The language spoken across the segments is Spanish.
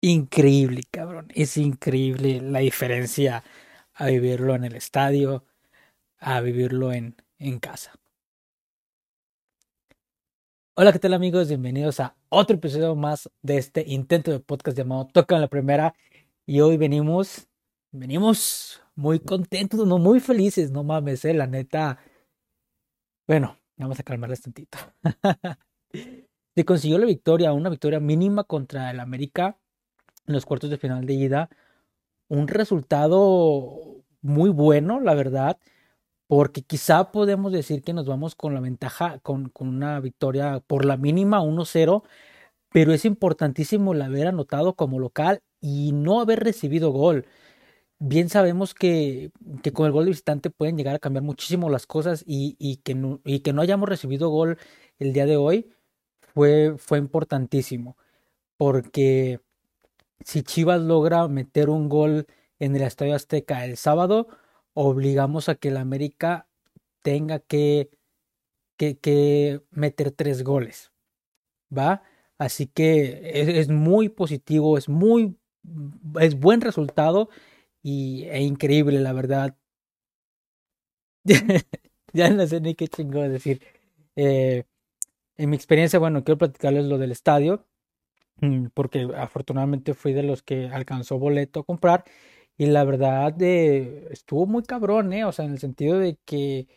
increíble, cabrón. Es increíble la diferencia a vivirlo en el estadio, a vivirlo en, en casa. Hola, ¿qué tal amigos? Bienvenidos a otro episodio más de este intento de podcast llamado Toca la Primera. Y hoy venimos, venimos muy contentos, no muy felices, no mames, eh, la neta. Bueno, vamos a calmarles tantito. Se consiguió la victoria, una victoria mínima contra el América en los cuartos de final de ida. Un resultado muy bueno, la verdad, porque quizá podemos decir que nos vamos con la ventaja, con, con una victoria por la mínima 1-0, pero es importantísimo el haber anotado como local y no haber recibido gol. Bien sabemos que, que con el gol de visitante pueden llegar a cambiar muchísimo las cosas y, y, que, no, y que no hayamos recibido gol el día de hoy fue, fue importantísimo, porque si Chivas logra meter un gol en el Estadio Azteca el sábado, obligamos a que el América tenga que, que, meter tres goles. ¿Va? Así que es, es, muy positivo, es muy es buen resultado y e increíble, la verdad. ya no sé ni qué chingo decir. Eh, en mi experiencia, bueno, quiero platicarles lo del estadio, porque afortunadamente fui de los que alcanzó boleto a comprar y la verdad de, estuvo muy cabrón, ¿eh? O sea, en el sentido de que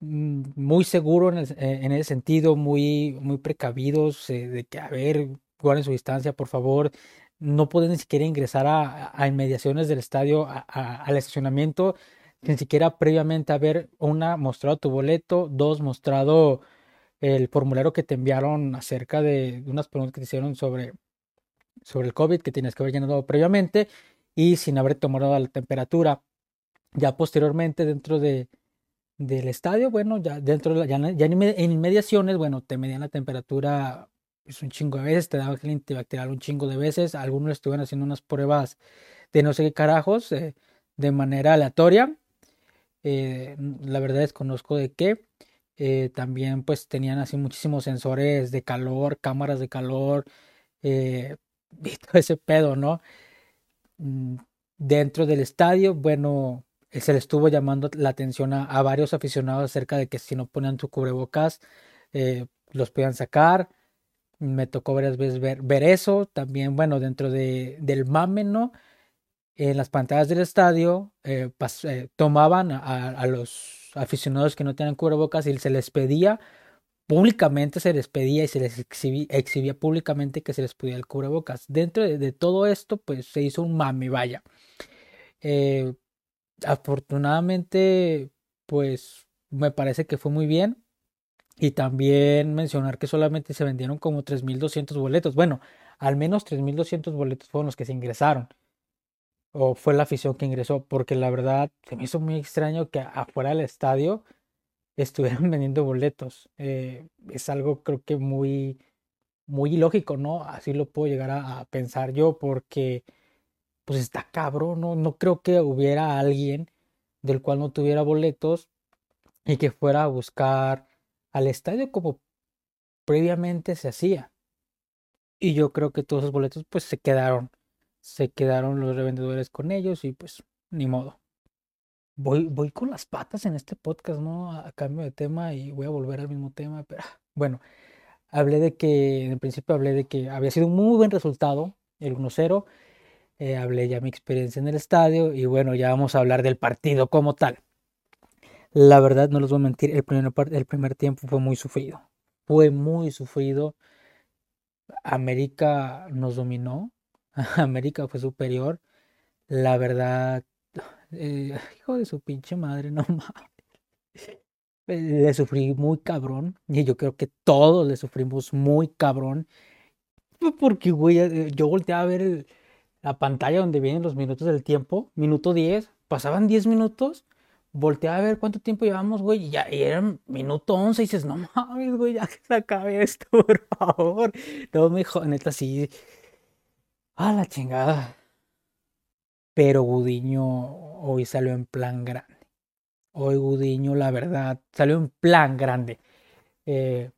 mm, muy seguro en, el, eh, en ese sentido, muy, muy precavidos, eh, de que, a ver, guarden su distancia, por favor. No pueden ni siquiera ingresar a, a inmediaciones del estadio, a, al estacionamiento, ni siquiera previamente haber, una, mostrado tu boleto, dos, mostrado el formulario que te enviaron acerca de, unas preguntas que te hicieron sobre, sobre el COVID que tienes que haber llenado previamente y sin haber tomado la temperatura. Ya posteriormente dentro de, del estadio, bueno, ya dentro de la, ya, en inmediaciones, bueno, te medían la temperatura pues, un chingo de veces, te daban el antibacterial un chingo de veces, algunos estuvieron haciendo unas pruebas de no sé qué carajos, eh, de manera aleatoria. Eh, la verdad desconozco de qué. Eh, también pues tenían así muchísimos sensores de calor, cámaras de calor, eh, y todo ese pedo, ¿no? Mm, dentro del estadio, bueno, se le estuvo llamando la atención a, varios aficionados acerca de que si no ponían su cubrebocas, eh, los podían sacar. Me tocó varias veces ver, ver eso. También, bueno, dentro de, del mame, ¿no? En las pantallas del estadio eh, eh, tomaban a, a, los aficionados que no tenían cubrebocas y se les pedía públicamente se les pedía y se les exhibía, públicamente que se les podía el cubrebocas. Dentro de, de, todo esto, pues se hizo un mami, vaya. Eh, afortunadamente, pues me parece que fue muy bien. Y también mencionar que solamente se vendieron como 3.200 boletos. Bueno, al menos 3.200 boletos fueron los que se ingresaron. O fue la afición que ingresó. Porque la verdad se me hizo muy extraño que afuera del estadio estuvieran vendiendo boletos. Eh, es algo creo que muy, muy ilógico, ¿no? Así lo puedo llegar a, a, pensar yo porque pues está cabrón, ¿no? No creo que hubiera alguien del cual no tuviera boletos y que fuera a buscar al estadio como previamente se hacía. Y yo creo que todos esos boletos pues se quedaron, se quedaron los revendedores con ellos y pues ni modo voy, voy con las patas en este podcast, ¿no? A, cambio de tema y voy a volver al mismo tema, pero bueno, hablé de que, en principio hablé de que había sido un muy buen resultado, el 1-0, eh, hablé ya mi experiencia en el estadio y bueno, ya vamos a hablar del partido como tal. La verdad, no les voy a mentir, el primer, el primer tiempo fue muy sufrido, fue muy sufrido. América nos dominó, América fue superior. La verdad, eh, hijo de su pinche madre, no mames. Le sufrí muy cabrón. Y yo creo que todos le sufrimos muy cabrón. Porque, güey, eh, yo volteaba a ver el, la pantalla donde vienen los minutos del tiempo. Minuto 10. Pasaban 10 minutos. Volteaba a ver cuánto tiempo llevamos, güey. Y ya y era minuto 11. Y dices, no mames, güey, ya que se acabe esto, por favor. No, me neta, sí. A la chingada. Pero Gudiño hoy salió en plan grande. Hoy Gudiño, la verdad, salió en plan grande. Eh,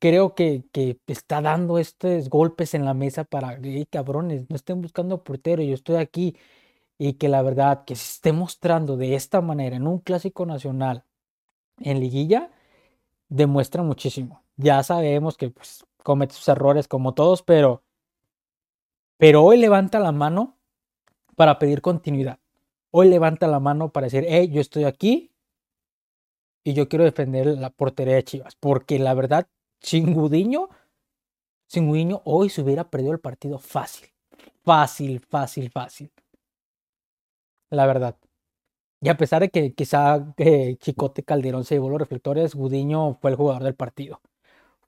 creo que, que está dando estos golpes en la mesa para, hey, cabrones, no estén buscando portero, yo estoy aquí. Y que la verdad, que se esté mostrando de esta manera en un clásico nacional, en liguilla, demuestra muchísimo. Ya sabemos que pues, comete sus errores como todos, pero, pero hoy levanta la mano para pedir continuidad. Hoy levanta la mano para decir, hey, yo estoy aquí y yo quiero defender la portería de Chivas. Porque la verdad, Chingudiño, Chingudiño hoy se hubiera perdido el partido fácil. Fácil, fácil, fácil. La verdad. Y a pesar de que quizá eh, Chicote Calderón se llevó los reflectores, Gudiño fue el jugador del partido.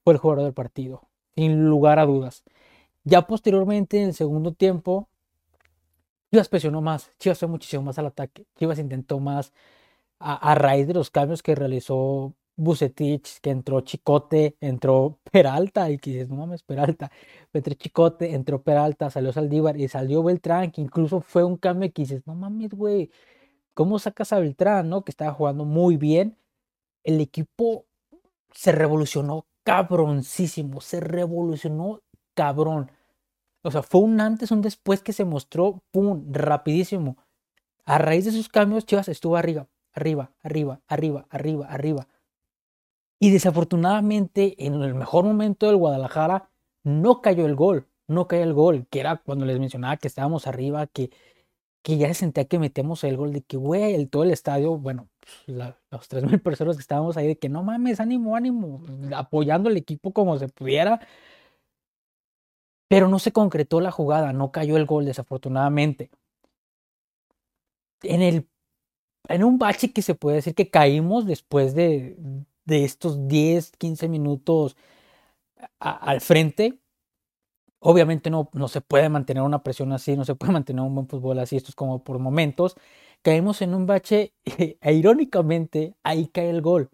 Fue el jugador del partido, sin lugar a dudas. Ya posteriormente, en el segundo tiempo, Chivas presionó más. Chivas fue muchísimo más al ataque. Chivas intentó más a, raíz de los cambios que realizó Bucetich, que entró Chicote, entró Peralta, y que dices, no mames, Peralta. Entró Chicote, entró Peralta, salió Saldívar y salió Beltrán, que incluso fue un cambio que dices, no mames, güey ¿Cómo sacas a Beltrán, no? Que estaba jugando muy bien. El equipo se revolucionó cabroncísimo, se revolucionó cabrón. O sea, fue un antes, un después que se mostró, pum, rapidísimo. A raíz de esos cambios, Chivas estuvo arriba, arriba, arriba, arriba, arriba, arriba. Y desafortunadamente, en el mejor momento del Guadalajara, no cayó el gol, no cayó el gol, que era cuando les mencionaba que estábamos arriba, que que ya se sentía que metemos el gol de que, güey, el, todo el estadio, bueno, la, los 3.000 personas que estábamos ahí, de que no mames, ánimo, ánimo, apoyando al equipo como se pudiera. Pero no se concretó la jugada, no cayó el gol, desafortunadamente. En, el, en un bache que se puede decir que caímos después de, de estos 10, 15 minutos al frente, Obviamente no, no se puede mantener una presión así, no se puede mantener un buen fútbol así, esto es como por momentos. Caemos en un bache e irónicamente ahí cae el gol.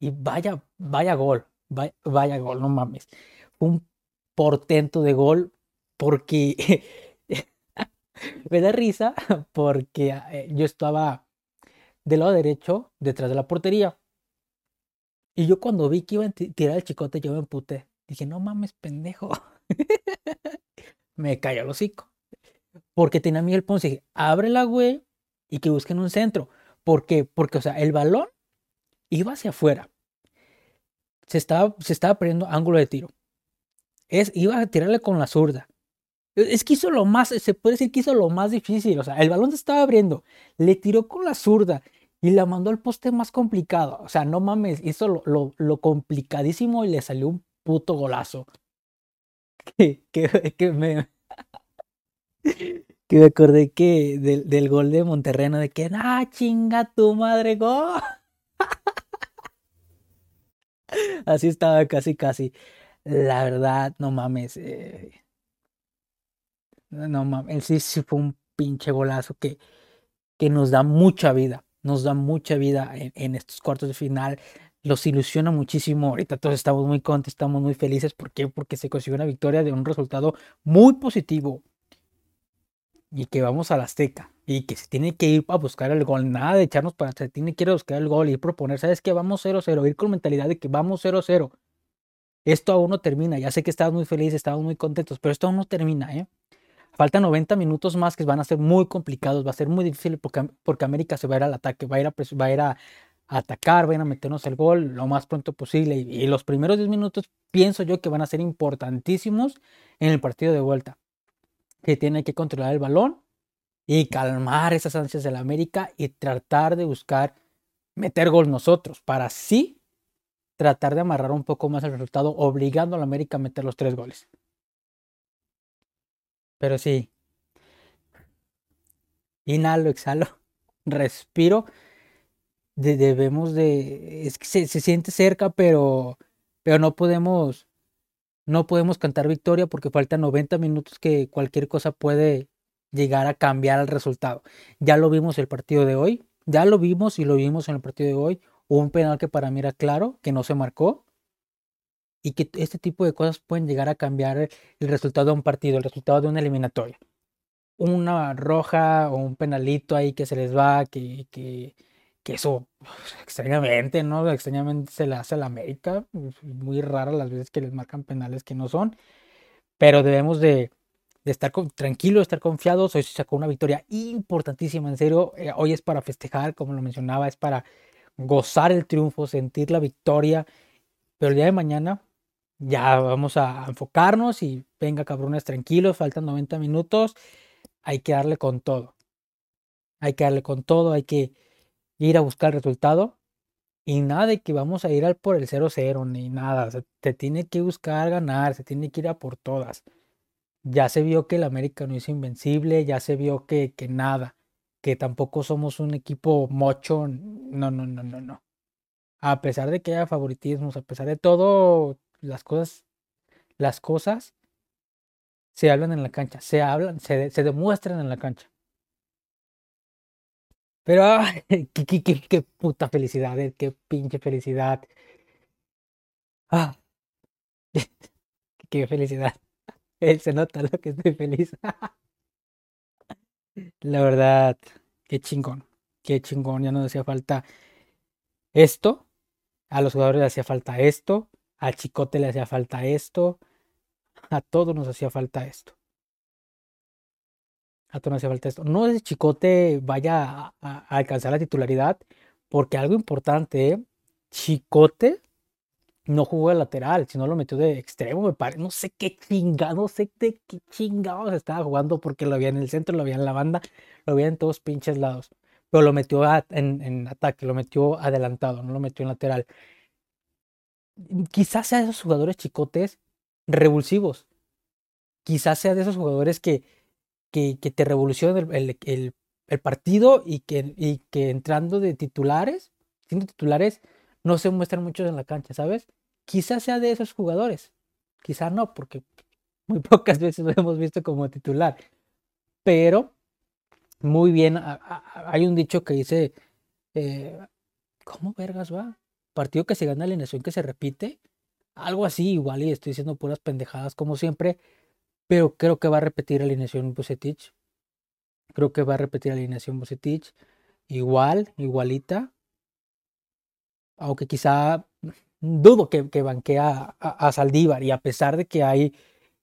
Y vaya, vaya gol, vaya, vaya gol, no mames. Un portento de gol porque me da risa porque eh, yo estaba del lado derecho detrás de la portería. Y yo cuando vi que iba a tirar el chicote, yo me emputé. Dije, no mames, pendejo. me cayó el hocico. Porque tenía Miguel Ponce. Dije, ábrela, güey, y que busquen un centro. ¿Por qué? Porque, o sea, el balón iba hacia afuera. Se estaba, se estaba perdiendo ángulo de tiro. Es, iba a tirarle con la zurda. Es que hizo lo más, se puede decir que hizo lo más difícil. O sea, el balón se estaba abriendo. Le tiró con la zurda y la mandó al poste más complicado. O sea, no mames, hizo lo, lo, lo complicadísimo y le salió un puto golazo. Que, que, me. que me acordé que del, del gol de Monterreno, de que, ah, chinga tu madre, go. Así estaba casi, casi. La verdad, no mames. Eh, no mames, sí, sí fue un pinche golazo que, que nos da mucha vida. Nos da mucha vida en, estos cuartos de final los ilusiona muchísimo. Ahorita todos estamos muy contentos, estamos muy felices. ¿Por qué? Porque se consiguió una victoria de un resultado muy positivo. Y que vamos a la Azteca. Y que se tiene que ir a buscar el gol. Nada de echarnos para atrás. Tiene que ir a buscar el gol y proponer. ¿Sabes qué? Vamos 0-0. Ir con mentalidad de que vamos 0-0. Esto aún no termina. Ya sé que estamos muy felices, estamos muy contentos. Pero esto aún no termina, ¿eh? Faltan 90 minutos más que van a ser muy complicados. Va a ser muy difícil porque, porque América se va a ir al ataque. Va a ir a, va a, ir a atacar, van a meternos el gol lo más pronto posible. Y, los primeros 10 minutos pienso yo que van a ser importantísimos en el partido de vuelta. Que tiene que controlar el balón y calmar esas ansias de la América y tratar de buscar meter gol nosotros para así tratar de amarrar un poco más el resultado, obligando a la América a meter los tres goles. Pero sí. Inhalo, exhalo, respiro debemos de, es que se, siente cerca, pero, pero no podemos, no podemos cantar victoria porque faltan 90 minutos que cualquier cosa puede llegar a cambiar el resultado. Ya lo vimos el partido de hoy, ya lo vimos y lo vimos en el partido de hoy. Un penal que para mí era claro, que no se marcó. Y que este tipo de cosas pueden llegar a cambiar el resultado de un partido, el resultado de una eliminatoria. Una roja o un penalito ahí que se les va, que, que, que eso extrañamente, ¿no? Extrañamente se le hace a la América. Muy rara las veces que les marcan penales que no son. Pero debemos de, estar tranquilos, estar confiados. Hoy se sacó una victoria importantísima, en serio. Eh, hoy es para festejar, como lo mencionaba, es para gozar el triunfo, sentir la victoria. Pero el día de mañana ya vamos a enfocarnos y venga cabrones tranquilos, faltan 90 minutos. Hay que darle con todo. Hay que darle con todo, hay que ir a buscar el resultado. Y nada de que vamos a ir al por el 0-0 ni nada. Se tiene que buscar ganar, se tiene que ir a por todas. Ya se vio que el América no es invencible, ya se vio que, que nada, que tampoco somos un equipo mocho. No, no, no, no, no. A pesar de que haya favoritismos, a pesar de todo, las cosas, las cosas se hablan en la cancha, se hablan, se, se demuestran en la cancha. Pero, qué, qué, puta felicidad, eh, qué pinche felicidad. Ah, qué felicidad. Él se nota lo que estoy feliz. La verdad, qué chingón, qué chingón, ya no hacía falta esto, a los jugadores le hacía falta esto, al Chicote le hacía falta esto, a todos nos hacía falta esto. A todos nos hacía falta esto. No es Chicote vaya a, alcanzar la titularidad, porque algo importante, ¿eh? Chicote no jugó de lateral, sino lo metió de extremo, me parece. No sé qué chingado, no sé de qué chingados estaba jugando, porque lo había en el centro, lo había en la banda, lo había en todos pinches lados. Pero lo metió en, en ataque, lo metió adelantado, no lo metió en lateral quizás sea de esos jugadores chicotes revulsivos. Quizás sea de esos jugadores que, que, te revolucionan el, el, el, partido y que, y que entrando de titulares, siendo titulares, no se muestran muchos en la cancha, ¿sabes? Quizás sea de esos jugadores. Quizás no, porque muy pocas veces lo hemos visto como titular. Pero, muy bien, hay un dicho que dice, eh, ¿cómo vergas va? partido que se gana, alineación que se repite. Algo así, igual, y estoy diciendo puras pendejadas como siempre, pero creo que va a repetir alineación Bucetich. Creo que va a repetir alineación Bucetich. Igual, igualita. Aunque quizá dudo que, que a, a, Saldívar. Y a pesar de que hay,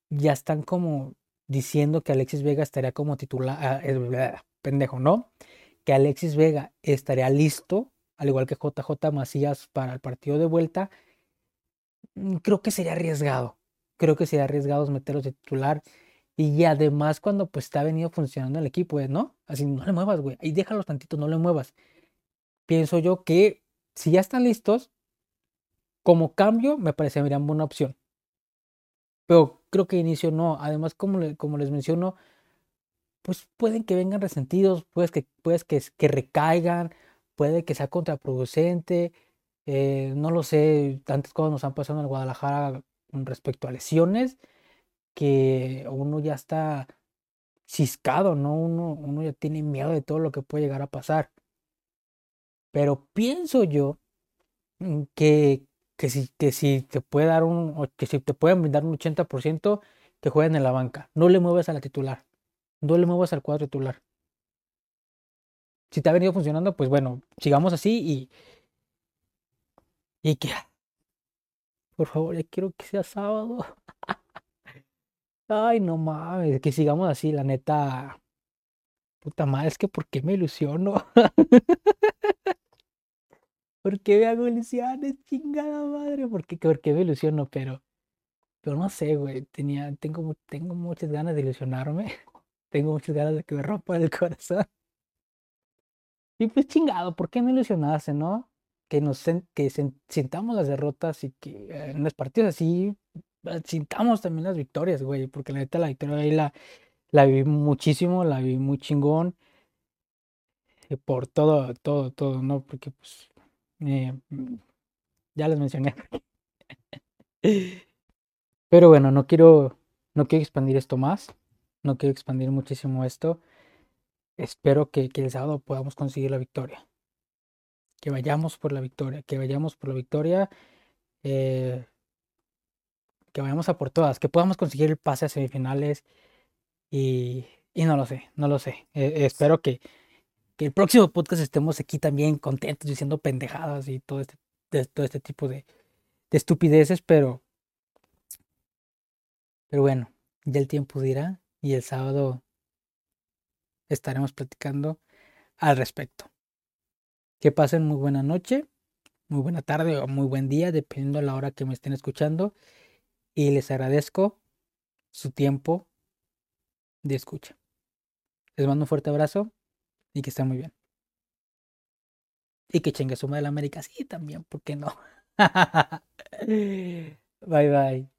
ya están como diciendo que Alexis Vega estaría como titular. Ah, pendejo, ¿no? Que Alexis Vega estaría listo al igual que JJ Macías para el partido de vuelta, mm, creo que sería arriesgado. Creo que sería arriesgado meterlos de titular. Y además cuando pues está venido funcionando el equipo, ¿eh? ¿no? Así, no le muevas, güey. Ahí déjalos tantito, no le muevas. Pienso yo que si ya están listos, como cambio me parecería una buena opción. Pero creo que inicio no. Además, como, como les menciono, pues pueden que vengan resentidos, pues que, pues que, que recaigan, puede que sea contraproducente, eh, no lo sé, tantas cosas nos han pasado en Guadalajara respecto a lesiones, que uno ya está ciscado, ¿no? Uno, uno ya tiene miedo de todo lo que puede llegar a pasar. Pero pienso yo que, que, si, que si te puede dar un, que si te pueden brindar un 80%, que jueguen en la banca. No le mueves a la titular. No le muevas al cuadro titular si te ha venido funcionando, pues bueno, sigamos así y. Y que. Por favor, ya quiero que sea sábado. Ay, no mames, que sigamos así, la neta. Puta madre, es que ¿por qué me ilusiono? ¿Por qué me hago ilusiones? Chingada madre, ¿por qué, por qué me ilusiono? Pero. Pero no sé, güey. Tenía, tengo, tengo muchas ganas de ilusionarme. Tengo muchas ganas de que me rompa el corazón. Y pues chingado, ¿por qué no ilusionarse, no? Que nos que sintamos las derrotas y que eh, en los partidos así eh, sintamos también las victorias, güey, porque la neta la victoria ahí la, la viví muchísimo, la viví muy chingón. Eh, por todo, todo, todo, ¿no? Porque pues mm, ya les mencioné. Pero bueno, no quiero, no quiero expandir esto más, no quiero expandir muchísimo esto espero que, el sábado podamos conseguir la victoria. Que vayamos por la victoria, que vayamos por la victoria, eh, que vayamos a por todas, que podamos conseguir el pase a semifinales y, y no lo sé, no lo sé. Eh, espero que, que el próximo podcast estemos aquí también contentos diciendo pendejadas y todo este, todo este tipo de, de estupideces, pero, pero bueno, ya el tiempo dirá y el sábado estaremos platicando al respecto. Que pasen muy buena noche, muy buena tarde o muy buen día, dependiendo de la hora que me estén escuchando. Y les agradezco su tiempo de escucha. Les mando un fuerte abrazo y que estén muy bien. Y que chingue suma de la América, sí, también, ¿por qué no? bye bye.